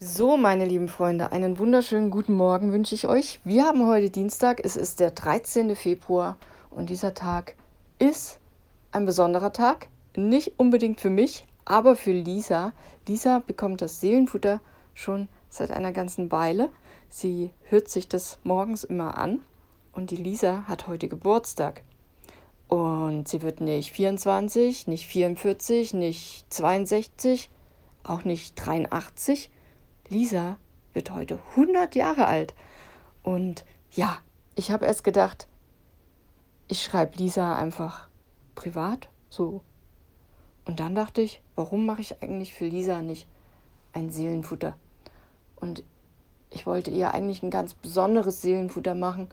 So, meine lieben Freunde, einen wunderschönen guten Morgen wünsche ich euch. Wir haben heute Dienstag, es ist der 13. Februar und dieser Tag ist ein besonderer Tag. Nicht unbedingt für mich, aber für Lisa. Lisa bekommt das Seelenfutter schon seit einer ganzen Weile. Sie hört sich das morgens immer an und die Lisa hat heute Geburtstag. Und sie wird nicht 24, nicht 44, nicht 62, auch nicht 83 Lisa wird heute 100 Jahre alt. Und ja, ich habe erst gedacht, ich schreibe Lisa einfach privat so. Und dann dachte ich, warum mache ich eigentlich für Lisa nicht ein Seelenfutter? Und ich wollte ihr eigentlich ein ganz besonderes Seelenfutter machen.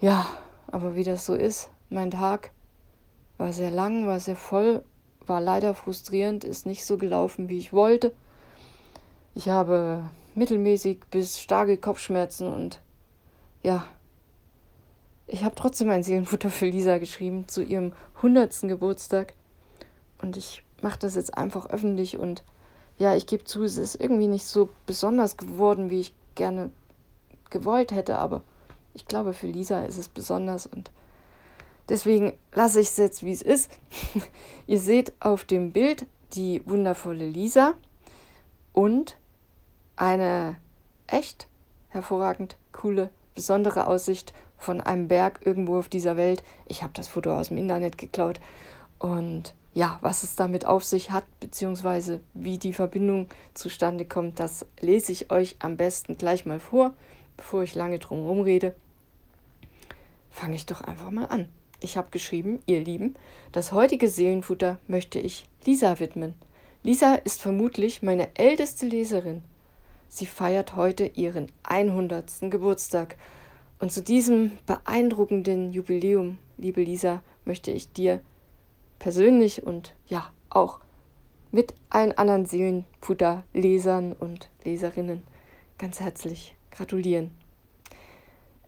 Ja, aber wie das so ist, mein Tag war sehr lang, war sehr voll, war leider frustrierend, ist nicht so gelaufen, wie ich wollte. Ich habe mittelmäßig bis starke Kopfschmerzen und ja, ich habe trotzdem ein Seelenfutter für Lisa geschrieben zu ihrem 100. Geburtstag. Und ich mache das jetzt einfach öffentlich und ja, ich gebe zu, es ist irgendwie nicht so besonders geworden, wie ich gerne gewollt hätte, aber ich glaube, für Lisa ist es besonders und deswegen lasse ich es jetzt, wie es ist. Ihr seht auf dem Bild die wundervolle Lisa und eine echt hervorragend coole, besondere Aussicht von einem Berg irgendwo auf dieser Welt. Ich habe das Foto aus dem Internet geklaut. Und ja, was es damit auf sich hat, beziehungsweise wie die Verbindung zustande kommt, das lese ich euch am besten gleich mal vor, bevor ich lange drum herum rede. Fange ich doch einfach mal an. Ich habe geschrieben, ihr Lieben, das heutige Seelenfutter möchte ich Lisa widmen. Lisa ist vermutlich meine älteste Leserin. Sie feiert heute ihren 100. Geburtstag. Und zu diesem beeindruckenden Jubiläum, liebe Lisa, möchte ich dir persönlich und ja auch mit allen anderen Seelenfutter-Lesern und Leserinnen ganz herzlich gratulieren.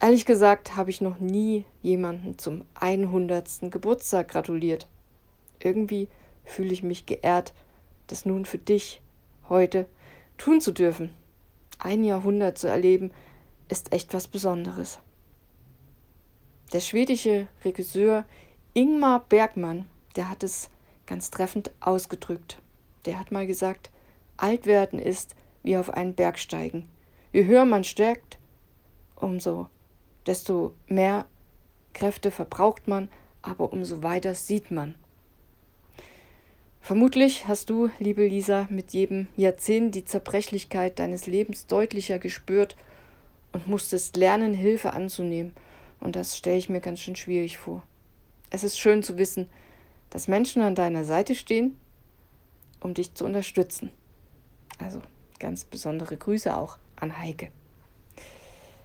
Ehrlich gesagt habe ich noch nie jemanden zum 100. Geburtstag gratuliert. Irgendwie fühle ich mich geehrt, das nun für dich heute tun zu dürfen ein Jahrhundert zu erleben, ist echt was Besonderes. Der schwedische Regisseur Ingmar Bergmann, der hat es ganz treffend ausgedrückt. Der hat mal gesagt, alt werden ist wie auf einen Berg steigen. Je höher man stärkt, umso desto mehr Kräfte verbraucht man, aber umso weiter sieht man. Vermutlich hast du, liebe Lisa, mit jedem Jahrzehnt die Zerbrechlichkeit deines Lebens deutlicher gespürt und musstest lernen, Hilfe anzunehmen. Und das stelle ich mir ganz schön schwierig vor. Es ist schön zu wissen, dass Menschen an deiner Seite stehen, um dich zu unterstützen. Also ganz besondere Grüße auch an Heike.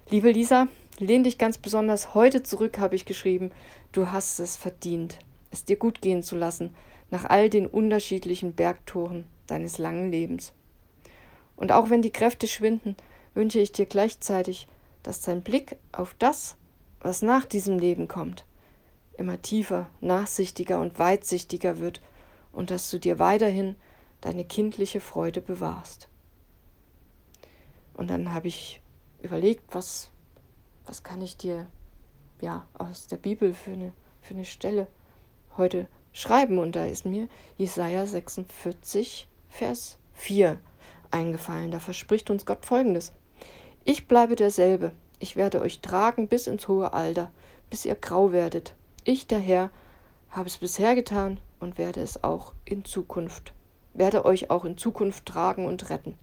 Liebe Lisa, lehn dich ganz besonders heute zurück, habe ich geschrieben. Du hast es verdient, es dir gut gehen zu lassen nach all den unterschiedlichen Bergtoren deines langen Lebens. Und auch wenn die Kräfte schwinden, wünsche ich dir gleichzeitig, dass dein Blick auf das, was nach diesem Leben kommt, immer tiefer, nachsichtiger und weitsichtiger wird und dass du dir weiterhin deine kindliche Freude bewahrst. Und dann habe ich überlegt, was, was kann ich dir ja aus der Bibel für eine, für eine Stelle heute schreiben. Und da ist mir Jesaja 46, Vers 4 eingefallen. Da verspricht uns Gott folgendes: Ich bleibe derselbe. Ich werde euch tragen bis ins hohe Alter, bis ihr grau werdet. Ich, der Herr, habe es bisher getan und werde es auch in Zukunft, werde euch auch in Zukunft tragen und retten.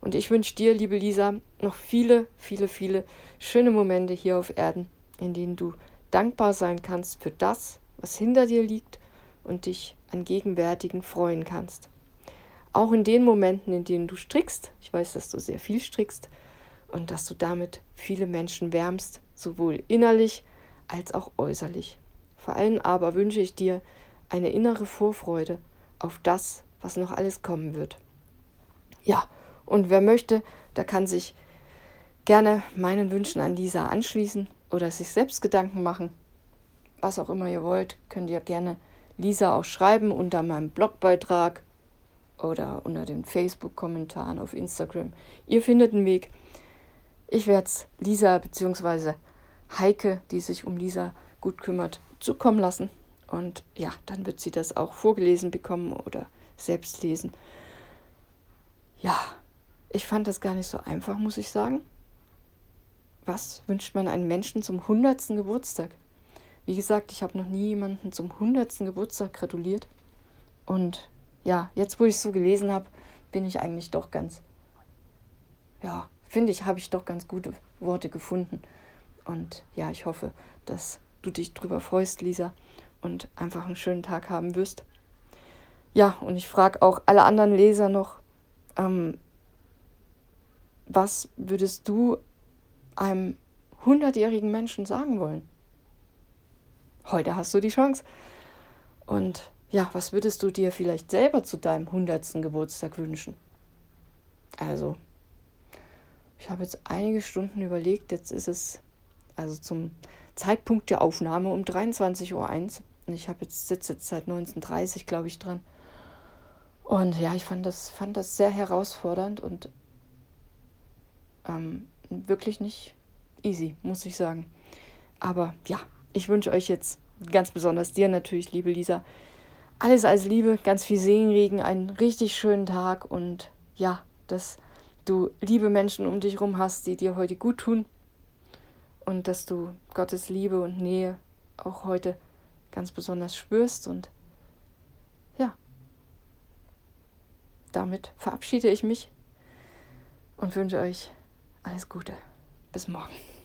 Und ich wünsche dir, liebe Lisa, noch viele, viele, viele schöne Momente hier auf Erden, in denen du dankbar sein kannst für das, was hinter dir liegt und dich an Gegenwärtigen freuen kannst. Auch in den Momenten, in denen du strickst, ich weiß, dass du sehr viel strickst und dass du damit viele Menschen wärmst, sowohl innerlich als auch äußerlich. Vor allem aber wünsche ich dir eine innere Vorfreude auf das, was noch alles kommen wird. Ja, und wer möchte, der kann sich gerne meinen Wünschen an Lisa anschließen oder sich selbst Gedanken machen was auch immer ihr wollt, könnt ihr gerne Lisa auch schreiben unter meinem Blogbeitrag. oder unter den Facebook-Kommentaren auf Instagram. Ihr findet einen Weg. Ich werde es Lisa bzw. Heike, die sich um Lisa gut kümmert, zukommen lassen. Und ja, dann wird sie das auch vorgelesen bekommen oder selbst lesen. Ja, ich fand das gar nicht so einfach, muss ich sagen. Was wünscht man einem Menschen zum 100. Geburtstag? Wie gesagt, ich habe noch nie jemanden zum 100. Geburtstag gratuliert. Und ja, jetzt wo ich es so gelesen habe, bin ich eigentlich doch ganz, ja, finde ich, habe ich doch ganz gute Worte gefunden. Und ja, ich hoffe, dass du dich drüber freust, Lisa, und einfach einen schönen Tag haben wirst. Ja, und ich frage auch alle anderen Leser noch, ähm, was würdest du einem hundertjährigen Menschen sagen wollen? Heute hast du die Chance. Und ja, was würdest du dir vielleicht selber zu deinem hundertsten Geburtstag wünschen? Also, ich habe jetzt einige Stunden überlegt, jetzt ist es also zum Zeitpunkt der Aufnahme um 23.01 Uhr. Und ich habe jetzt, sitze jetzt seit 19.30 Uhr, glaube ich, dran. Und ja, ich fand das, fand das sehr herausfordernd und ähm, wirklich nicht easy, muss ich sagen. Aber ja, ich wünsche euch jetzt ganz besonders dir natürlich, liebe Lisa, alles als Liebe, ganz viel Segenregen, einen richtig schönen Tag und ja, dass du liebe Menschen um dich herum hast, die dir heute gut tun und dass du Gottes Liebe und Nähe auch heute ganz besonders spürst und ja, damit verabschiede ich mich und wünsche euch alles Gute. Bis morgen.